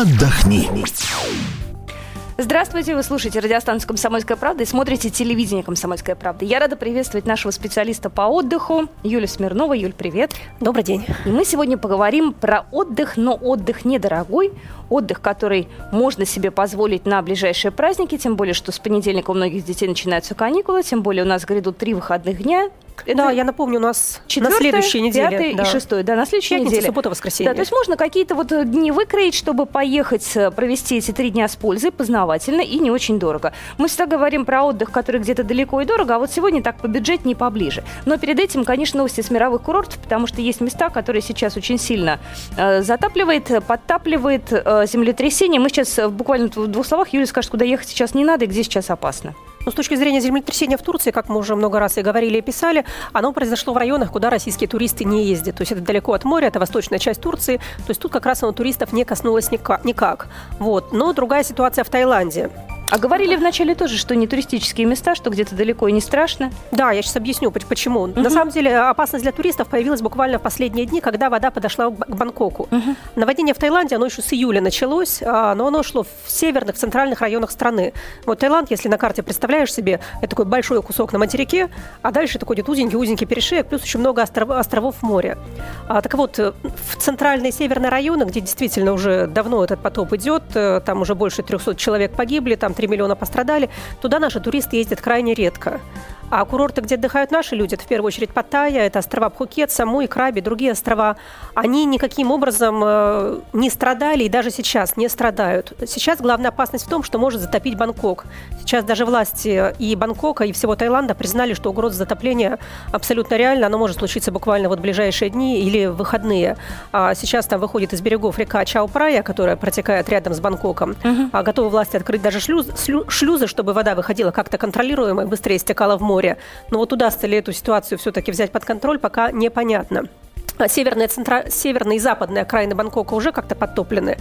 отдохни. Здравствуйте, вы слушаете радиостанцию «Комсомольская правда» и смотрите телевидение «Комсомольская правда». Я рада приветствовать нашего специалиста по отдыху Юлю Смирнова. Юль, привет. Добрый день. И мы сегодня поговорим про отдых, но отдых недорогой, отдых, который можно себе позволить на ближайшие праздники, тем более, что с понедельника у многих детей начинаются каникулы, тем более у нас грядут три выходных дня, да, я напомню, у нас на следующей неделе. Пятый да. и шестой, да, на следующей Пятница, неделе. суббота, воскресенье. Да, то есть можно какие-то вот дни выкроить, чтобы поехать, э, провести эти три дня с пользой, познавательно и не очень дорого. Мы всегда говорим про отдых, который где-то далеко и дорого, а вот сегодня так по бюджету не поближе. Но перед этим, конечно, новости с мировых курортов, потому что есть места, которые сейчас очень сильно э, затапливает, подтапливает э, землетрясение. Мы сейчас э, буквально в двух словах, Юля скажет, куда ехать сейчас не надо и где сейчас опасно. Ну, с точки зрения землетрясения в Турции, как мы уже много раз и говорили и писали, оно произошло в районах, куда российские туристы не ездят. То есть это далеко от моря, это восточная часть Турции. То есть тут как раз оно туристов не коснулось никак. Вот. Но другая ситуация в Таиланде. А говорили вначале тоже, что не туристические места, что где-то далеко и не страшно. Да, я сейчас объясню, почему. Угу. На самом деле опасность для туристов появилась буквально в последние дни, когда вода подошла к Бангкоку. Угу. Наводнение в Таиланде, оно еще с июля началось, а, но оно шло в северных, центральных районах страны. Вот Таиланд, если на карте представляешь себе, это такой большой кусок на материке, а дальше такой идет узенький-узенький перешеек, плюс очень много остров, островов в море. А, так вот, в центральные и северные районы, где действительно уже давно этот потоп идет, э, там уже больше 300 человек погибли, там 3 миллиона пострадали, туда наши туристы ездят крайне редко. А курорты, где отдыхают наши люди, это в первую очередь Паттайя, это острова Пхукет, Самуи, Краби, другие острова, они никаким образом э, не страдали и даже сейчас не страдают. Сейчас главная опасность в том, что может затопить Бангкок. Сейчас даже власти и Бангкока, и всего Таиланда признали, что угроза затопления абсолютно реальна, оно может случиться буквально вот в ближайшие дни или в выходные. А сейчас там выходит из берегов река Чао-Прая, которая протекает рядом с Бангкоком. Uh-huh. А готовы власти открыть даже шлюз, шлюзы, чтобы вода выходила как-то контролируемо и быстрее стекала в море море. Но вот удастся ли эту ситуацию все-таки взять под контроль, пока непонятно. А северная, центра... Северная и западная окраины Бангкока уже как-то подтоплены.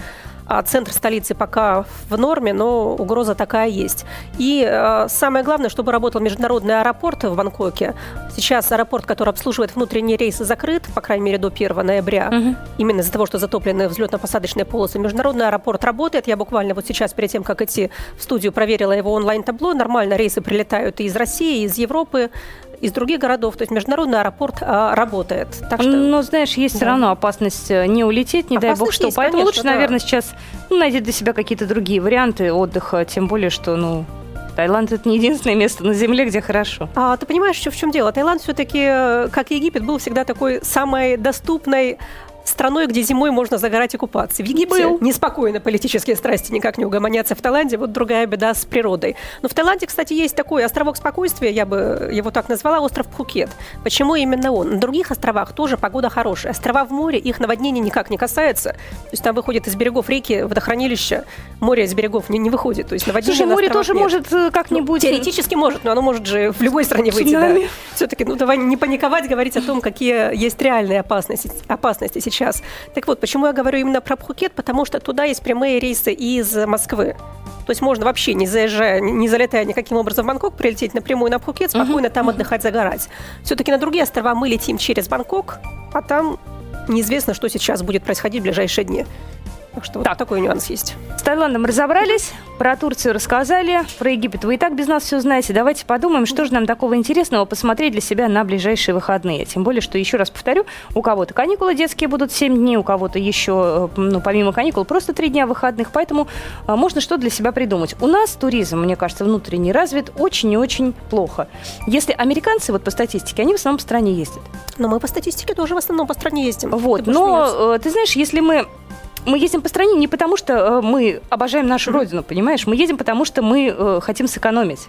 А центр столицы пока в норме, но угроза такая есть. И э, самое главное, чтобы работал международный аэропорт в Бангкоке. Сейчас аэропорт, который обслуживает внутренние рейсы, закрыт, по крайней мере, до 1 ноября. Угу. Именно из-за того, что затоплены взлетно-посадочные полосы. Международный аэропорт работает. Я буквально вот сейчас, перед тем, как идти в студию, проверила его онлайн-табло. Нормально рейсы прилетают и из России, и из Европы из других городов. То есть международный аэропорт а, работает. Так что... Но, знаешь, есть да. все равно опасность э, не улететь, не опасность дай бог что. Есть, Поэтому конечно, лучше, да. наверное, сейчас ну, найти для себя какие-то другие варианты отдыха, тем более, что, ну, Таиланд это не единственное место на Земле, где хорошо. А ты понимаешь, в чем дело? Таиланд все-таки, э, как Египет, был всегда такой самой доступной страной, где зимой можно загорать и купаться. В Египте Был. неспокойно политические страсти никак не угомонятся. В Таиланде вот другая беда с природой. Но в Таиланде, кстати, есть такой островок спокойствия, я бы его так назвала, остров Пхукет. Почему именно он? На других островах тоже погода хорошая. Острова в море, их наводнение никак не касается. То есть там выходит из берегов реки водохранилище, море из берегов не, не выходит. То есть наводнение Слушай, море тоже нет. может э, как-нибудь... Ну, теоретически может, но оно может же в любой стране выйти. Да. Все-таки, ну давай не паниковать, говорить о том, какие есть реальные опасности, опасности сейчас. Так вот, почему я говорю именно про Пхукет? Потому что туда есть прямые рейсы из Москвы. То есть можно вообще, не заезжая, не залетая никаким образом в Бангкок, прилететь напрямую на Пхукет, спокойно uh-huh. там отдыхать, загорать. Все-таки на другие острова мы летим через Бангкок, а там неизвестно, что сейчас будет происходить в ближайшие дни. Так что так. вот такой нюанс есть. С Таиландом разобрались, про Турцию рассказали, про Египет вы и так без нас все знаете. Давайте подумаем, что же нам такого интересного посмотреть для себя на ближайшие выходные. Тем более, что, еще раз повторю, у кого-то каникулы детские будут 7 дней, у кого-то еще, э, ну, помимо каникул, просто 3 дня выходных. Поэтому а, можно что для себя придумать. У нас туризм, мне кажется, внутренний развит очень и очень плохо. Если американцы, вот по статистике, они в основном по стране ездят. Но мы по статистике тоже в основном по стране ездим. Вот, но, э, ты знаешь, если мы мы ездим по стране не потому, что э, мы обожаем нашу родину, понимаешь? Мы едем потому, что мы э, хотим сэкономить.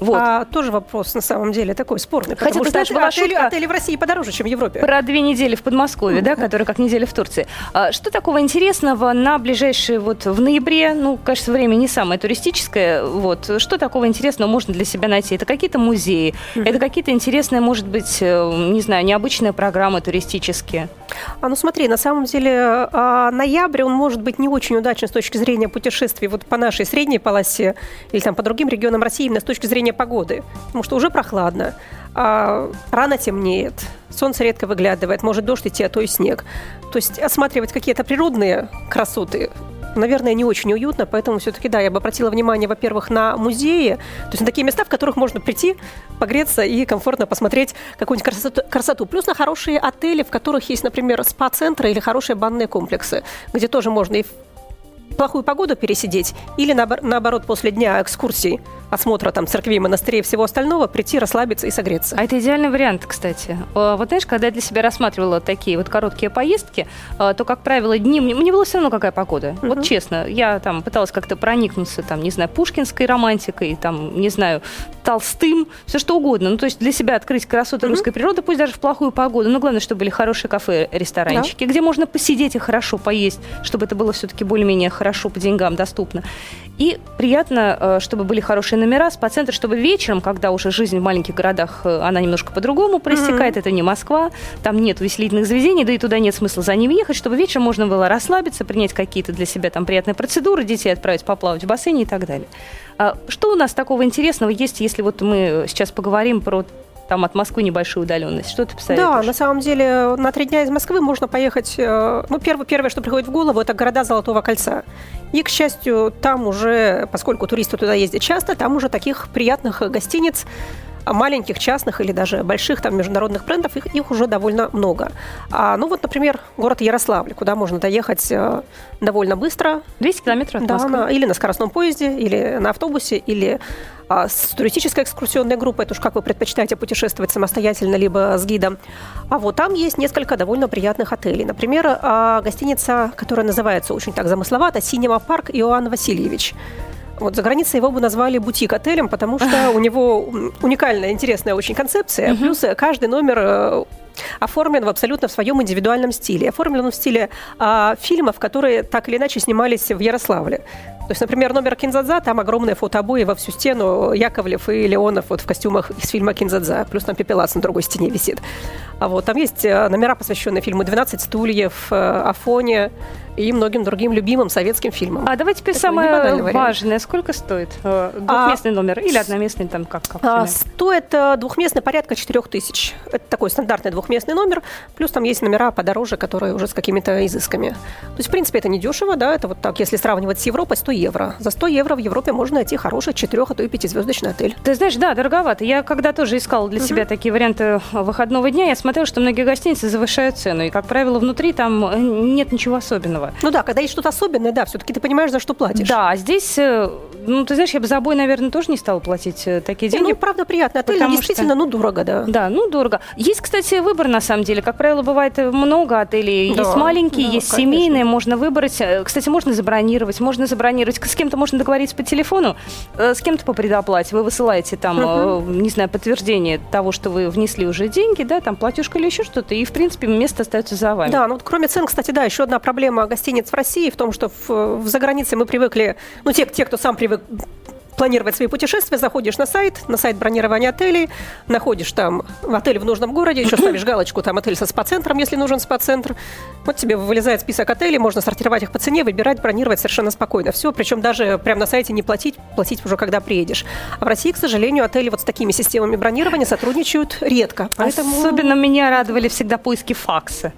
Вот. А тоже вопрос на самом деле такой спорный. Хотя, потому ты знаешь, была отели, шутка отели в России подороже, чем в Европе. Про две недели в Подмосковье, да, которые как неделя в Турции. А, что такого интересного на ближайшие вот в ноябре? Ну, кажется, время не самое туристическое. Вот что такого интересного можно для себя найти? Это какие-то музеи, это какие-то интересные, может быть, э, не знаю, необычные программы туристические. А ну смотри, на самом деле а, ноябрь он может быть не очень удачен с точки зрения путешествий вот по нашей средней полосе или там по другим регионам России именно с точки зрения изменения погоды, потому что уже прохладно, а рано темнеет, солнце редко выглядывает, может дождь идти, а то и снег. То есть осматривать какие-то природные красоты наверное, не очень уютно, поэтому все-таки, да, я бы обратила внимание, во-первых, на музеи, то есть на такие места, в которых можно прийти, погреться и комфортно посмотреть какую-нибудь красоту, красоту. Плюс на хорошие отели, в которых есть, например, спа-центры или хорошие банные комплексы, где тоже можно и плохую погоду пересидеть, или наоборот после дня экскурсий осмотра там церквей, монастырей и всего остального, прийти, расслабиться и согреться. А это идеальный вариант, кстати. Вот знаешь, когда я для себя рассматривала такие вот короткие поездки, а, то, как правило, дни... Мне было все равно, какая погода. Угу. Вот честно, я там пыталась как-то проникнуться, там, не знаю, пушкинской романтикой, там, не знаю, толстым, все что угодно. Ну, то есть для себя открыть красоты угу. русской природы, пусть даже в плохую погоду. Но главное, чтобы были хорошие кафе, ресторанчики, да. где можно посидеть и хорошо поесть, чтобы это было все-таки более-менее хорошо по деньгам доступно. И приятно, э, чтобы были хорошие номера, спа-центр, чтобы вечером, когда уже жизнь в маленьких городах, э, она немножко по-другому проистекает, mm-hmm. это не Москва, там нет веселительных заведений, да и туда нет смысла за ним ехать, чтобы вечером можно было расслабиться, принять какие-то для себя там приятные процедуры, детей отправить поплавать в бассейне и так далее. А что у нас такого интересного есть, если вот мы сейчас поговорим про там от Москвы небольшую удаленность. Что ты посоветуешь? Да, на самом деле на три дня из Москвы можно поехать. Э, ну, первое, первое, что приходит в голову, это города Золотого кольца. И, к счастью, там уже, поскольку туристы туда ездят часто, там уже таких приятных гостиниц маленьких, частных или даже больших там международных брендов, их, их уже довольно много. А, ну вот, например, город Ярославль, куда можно доехать э, довольно быстро. 200 километров от да, Москвы. На, или на скоростном поезде, или на автобусе, или а, с туристической экскурсионной группой, это уж как вы предпочитаете путешествовать самостоятельно, либо с гидом. А вот там есть несколько довольно приятных отелей. Например, а, гостиница, которая называется очень так замысловато «Синема парк Иоанн Васильевич». Вот за границей его бы назвали бутик-отелем, потому что у него уникальная, интересная очень концепция. Плюс каждый номер э, оформлен в абсолютно в своем индивидуальном стиле. Оформлен он в стиле а, фильмов, которые так или иначе снимались в Ярославле. То есть, например, номер Кинзадза, там огромные фотообои во всю стену, Яковлев и Леонов вот в костюмах из фильма Кинзадза, плюс там пепелац на другой стене висит. А вот там есть э, номера, посвященные фильму «12 стульев», э, «Афоне», и многим другим любимым советским фильмам. А давайте теперь самое важное. Сколько стоит э, двухместный а, номер или одноместный там как? как а, стоит двухместный порядка 4 тысяч. Это такой стандартный двухместный номер. Плюс там есть номера подороже, которые уже с какими-то изысками. То есть, в принципе, это не дешево, да, это вот так, если сравнивать с Европой, 100 евро. За 100 евро в Европе можно найти хороший 4, а то и 5-звездочный отель. Ты знаешь, да, дороговато. Я когда тоже искала для себя такие варианты выходного дня, я смотрела, что многие гостиницы завышают цену. И, как правило, внутри там э, нет ничего особенного. Ну да, когда есть что-то особенное, да, все-таки ты понимаешь, за что платишь. Да, здесь, э, ну, ты знаешь, я бы за бой, наверное, тоже не стала платить э, такие деньги. Ну, правда, приятно. Отель действительно, что... ну, дорого, да. Да, ну, дорого. Есть, кстати, выбор, на самом деле. Как правило, бывает много отелей. Да, есть маленькие, да, есть конечно. семейные, можно выбрать. Э, кстати, можно забронировать, можно забронировать. С кем-то можно договориться по телефону, с кем-то по предоплате. Вы высылаете там, угу. не знаю, подтверждение того, что вы внесли уже деньги, да, там платежка или еще что-то, и, в принципе, место остается за вами. Да, ну, вот кроме цен, кстати, да, еще одна проблема гостиниц в России в том, что в, в загранице мы привыкли, ну, те, те, кто сам привык планировать свои путешествия, заходишь на сайт, на сайт бронирования отелей, находишь там отель в нужном городе, еще ставишь галочку, там отель со спа-центром, если нужен спа-центр. Вот тебе вылезает список отелей, можно сортировать их по цене, выбирать, бронировать совершенно спокойно. Все, причем даже прямо на сайте не платить, платить уже когда приедешь. А в России, к сожалению, отели вот с такими системами бронирования сотрудничают редко. Поэтому... Особенно меня радовали всегда поиски факса.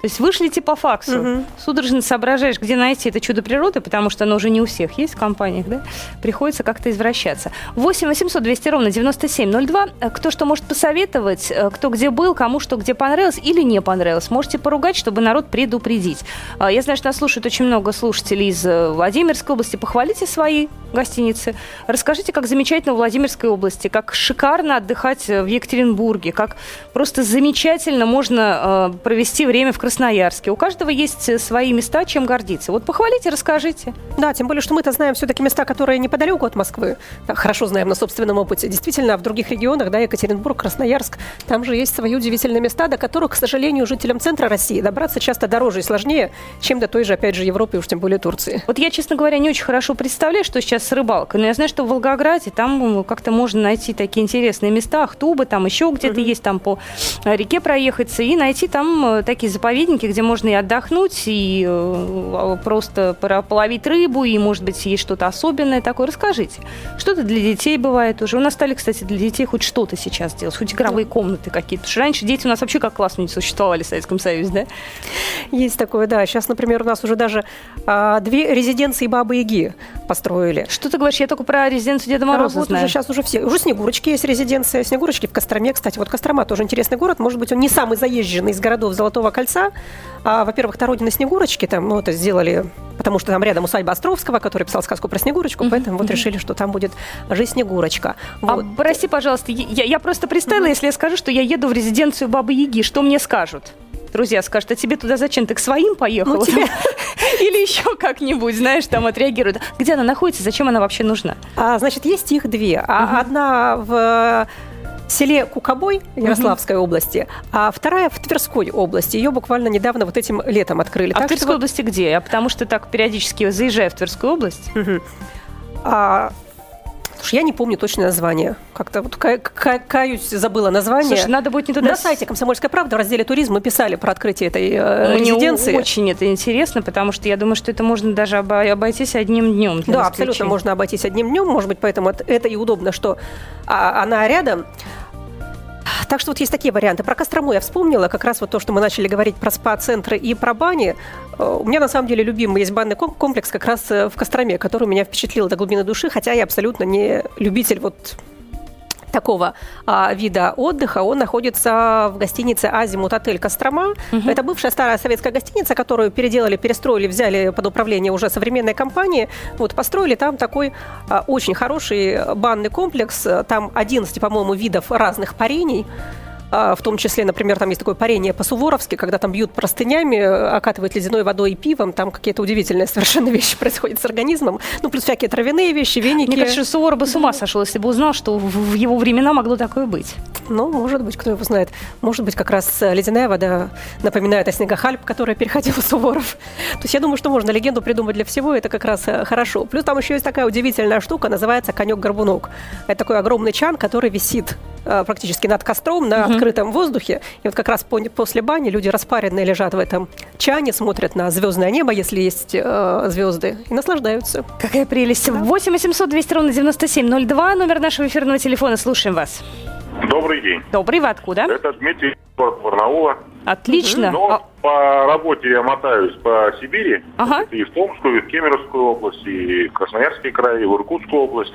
То есть вышлите по факсу. Угу. Судорожно соображаешь, где найти это чудо природы, потому что оно уже не у всех есть в компаниях, да? Приходится как-то извращаться. 8 800 200 ровно 9702. Кто что может посоветовать, кто где был, кому что где понравилось или не понравилось. Можете поругать, чтобы народ предупредить. А, я знаю, что нас слушает очень много слушателей из э, Владимирской области. Похвалите свои гостиницы. Расскажите, как замечательно в Владимирской области, как шикарно отдыхать в Екатеринбурге, как просто замечательно можно э, провести время в Красноярске. У каждого есть э, свои места, чем гордиться. Вот похвалите, расскажите. Да, тем более, что мы-то знаем все-таки места, которые неподалеку от Москвы. хорошо знаем на собственном опыте. Действительно, в других регионах, да, Екатеринбург, Красноярск, там же есть свои удивительные места, до которых, к сожалению, жителям центра России добраться часто дороже и сложнее, чем до той же, опять же, Европы, уж тем более Турции. Вот я, честно говоря, не очень хорошо представляю, что сейчас с рыбалкой, но я знаю, что в Волгограде там как-то можно найти такие интересные места, Ахтубы, там еще где-то mm-hmm. есть, там по реке проехаться и найти там э, такие заповедники, заповедники, где можно и отдохнуть, и э, просто половить рыбу, и, может быть, есть что-то особенное такое. Расскажите. Что-то для детей бывает уже. У нас стали, кстати, для детей хоть что-то сейчас делать, хоть игровые комнаты какие-то. Потому что раньше дети у нас вообще как классно не существовали в Советском Союзе, да? Есть такое, да. Сейчас, например, у нас уже даже а, две резиденции Бабы-Яги построили. Что ты говоришь? Я только про резиденцию Деда Мороза а, вот знаю. Уже, сейчас уже все. Уже Снегурочки есть резиденция. Снегурочки в Костроме, кстати. Вот Кострома тоже интересный город. Может быть, он не самый заезженный из городов Золотого кольца. А, во-первых, это родина Снегурочки. Там, ну, это сделали, потому что там рядом усадьба Островского, который писал сказку про Снегурочку. Mm-hmm. Поэтому вот решили, что там будет жить Снегурочка. Вот. А, прости, пожалуйста, я, я просто представила, mm-hmm. если я скажу, что я еду в резиденцию Бабы Яги, что мне скажут? друзья скажут, а тебе туда зачем? Ты к своим поехала? Ну, тебе... Или еще как-нибудь, знаешь, там отреагируют. Где она находится, зачем она вообще нужна? А, значит, есть их две. А угу. Одна в селе Кукобой Ярославской угу. области, а вторая в Тверской области. Ее буквально недавно вот этим летом открыли. А так в Тверской вот... области где? Я потому что так периодически заезжаю в Тверскую область. Угу. А, Слушай, я не помню точное название. Как-то вот каюсь, забыла название. Слушай, надо будет не туда... На сайте «Комсомольская правда» в разделе «Туризм» мы писали про открытие этой э, Мне резиденции. очень это интересно, потому что я думаю, что это можно даже обойтись одним днем. Да, абсолютно можно обойтись одним днем. Может быть, поэтому это и удобно, что а, она рядом. Так что вот есть такие варианты. Про Кострому я вспомнила, как раз вот то, что мы начали говорить про спа-центры и про бани. Э, у меня на самом деле любимый есть банный комплекс как раз э, в Костроме, который меня впечатлил до глубины души, хотя я абсолютно не любитель вот такого а, вида отдыха, он находится в гостинице «Азимут Отель Кострома». Угу. Это бывшая старая советская гостиница, которую переделали, перестроили, взяли под управление уже современной компании. Вот, построили там такой а, очень хороший банный комплекс. Там 11, по-моему, видов разных парений. А, в том числе, например, там есть такое парение по-суворовски, когда там бьют простынями, окатывают ледяной водой и пивом, там какие-то удивительные совершенно вещи происходят с организмом. Ну, плюс всякие травяные вещи, веники. Мне кажется, Суворов бы с ума сошел, если бы узнал, что в его времена могло такое быть. Ну, может быть, кто его знает. Может быть, как раз ледяная вода напоминает о снегах Альп, которая переходила Суворов. То есть я думаю, что можно легенду придумать для всего, это как раз э, хорошо. Плюс там еще есть такая удивительная штука, называется конек-горбунок. Это такой огромный чан, который висит э, практически над костром на угу открытом воздухе. И вот как раз после бани люди распаренные лежат в этом чане, смотрят на звездное небо, если есть э, звезды, и наслаждаются. Какая прелесть. Да. 8 800 200 ровно 9702, номер нашего эфирного телефона. Слушаем вас. Добрый день. Добрый, вы откуда? Это Дмитрий город Барнаула. Отлично. Но а... по работе я мотаюсь по Сибири. Ага. И в Томскую, и в Кемеровскую область, и в Красноярский край, и в Иркутскую область.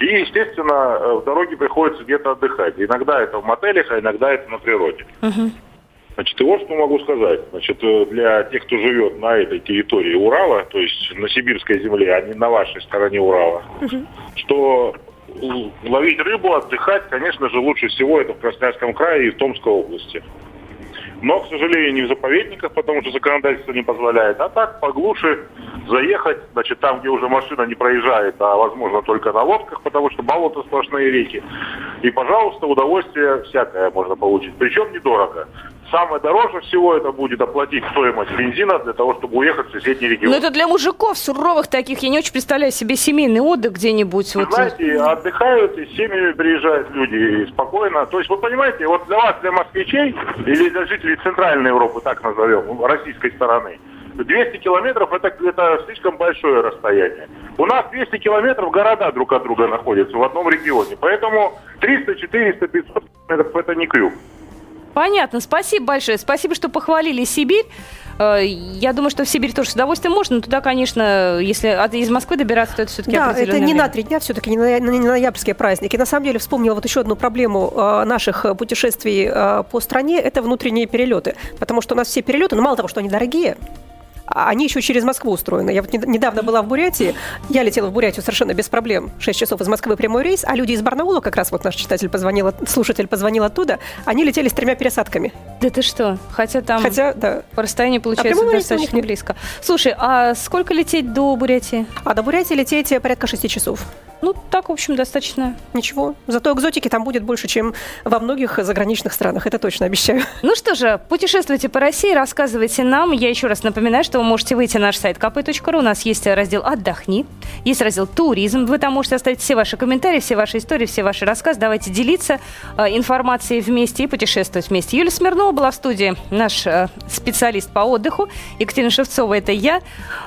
И, естественно, э, в дороге приходится где-то отдыхать. Иногда это в мотелях, а иногда это на природе. Угу. Значит, и вот что могу сказать. Значит, э, для тех, кто живет на этой территории Урала, то есть на сибирской земле, а не на вашей стороне Урала, угу. что ловить рыбу, отдыхать, конечно же, лучше всего это в Красноярском крае и в Томской области. Но, к сожалению, не в заповедниках, потому что законодательство не позволяет. А так, поглуше заехать, значит, там, где уже машина не проезжает, а, возможно, только на лодках, потому что болото сплошные реки. И, пожалуйста, удовольствие всякое можно получить. Причем недорого. Самое дороже всего это будет оплатить стоимость бензина для того, чтобы уехать в соседний регион. Но это для мужиков суровых таких. Я не очень представляю себе семейный отдых где-нибудь. Вот. Знаете, отдыхают и с семьями приезжают люди и спокойно. То есть, вы понимаете, вот для вас, для москвичей или для жителей Центральной Европы, так назовем, российской стороны, 200 километров это, это слишком большое расстояние. У нас 200 километров города друг от друга находятся в одном регионе. Поэтому 300, 400, 500 километров это не крюк. Понятно. Спасибо большое. Спасибо, что похвалили Сибирь. Э, я думаю, что в Сибирь тоже с удовольствием можно, но туда, конечно, если из Москвы добираться, то это все-таки Да, это не время. на три дня, все-таки не на, не на ноябрьские праздники. На самом деле вспомнила вот еще одну проблему э, наших путешествий э, по стране, это внутренние перелеты. Потому что у нас все перелеты, ну мало того, что они дорогие, они еще через Москву устроены. Я вот недавно была в Бурятии, я летела в Бурятию совершенно без проблем. 6 часов из Москвы прямой рейс, а люди из Барнаула, как раз вот наш читатель позвонил, слушатель позвонил оттуда, они летели с тремя пересадками. Да ты что? Хотя там Хотя, да. по расстоянию получается а достаточно близко. Слушай, а сколько лететь до Бурятии? А до Бурятии лететь порядка 6 часов. Ну, так, в общем, достаточно. Ничего. Зато экзотики там будет больше, чем во многих заграничных странах. Это точно обещаю. Ну что же, путешествуйте по России, рассказывайте нам. Я еще раз напоминаю, что можете выйти на наш сайт kp.ru. У нас есть раздел «Отдохни», есть раздел «Туризм». Вы там можете оставить все ваши комментарии, все ваши истории, все ваши рассказы. Давайте делиться э, информацией вместе и путешествовать вместе. Юлия Смирнова была в студии, наш э, специалист по отдыху. Екатерина Шевцова – это я.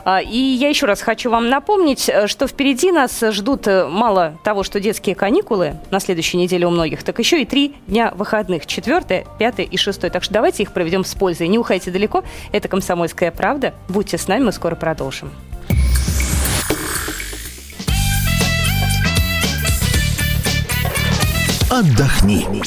Э, и я еще раз хочу вам напомнить, что впереди нас ждут мало того, что детские каникулы на следующей неделе у многих, так еще и три дня выходных. Четвертое, пятое и шестое. Так что давайте их проведем с пользой. Не уходите далеко. Это «Комсомольская правда». Будьте с нами, мы скоро продолжим. Отдохни.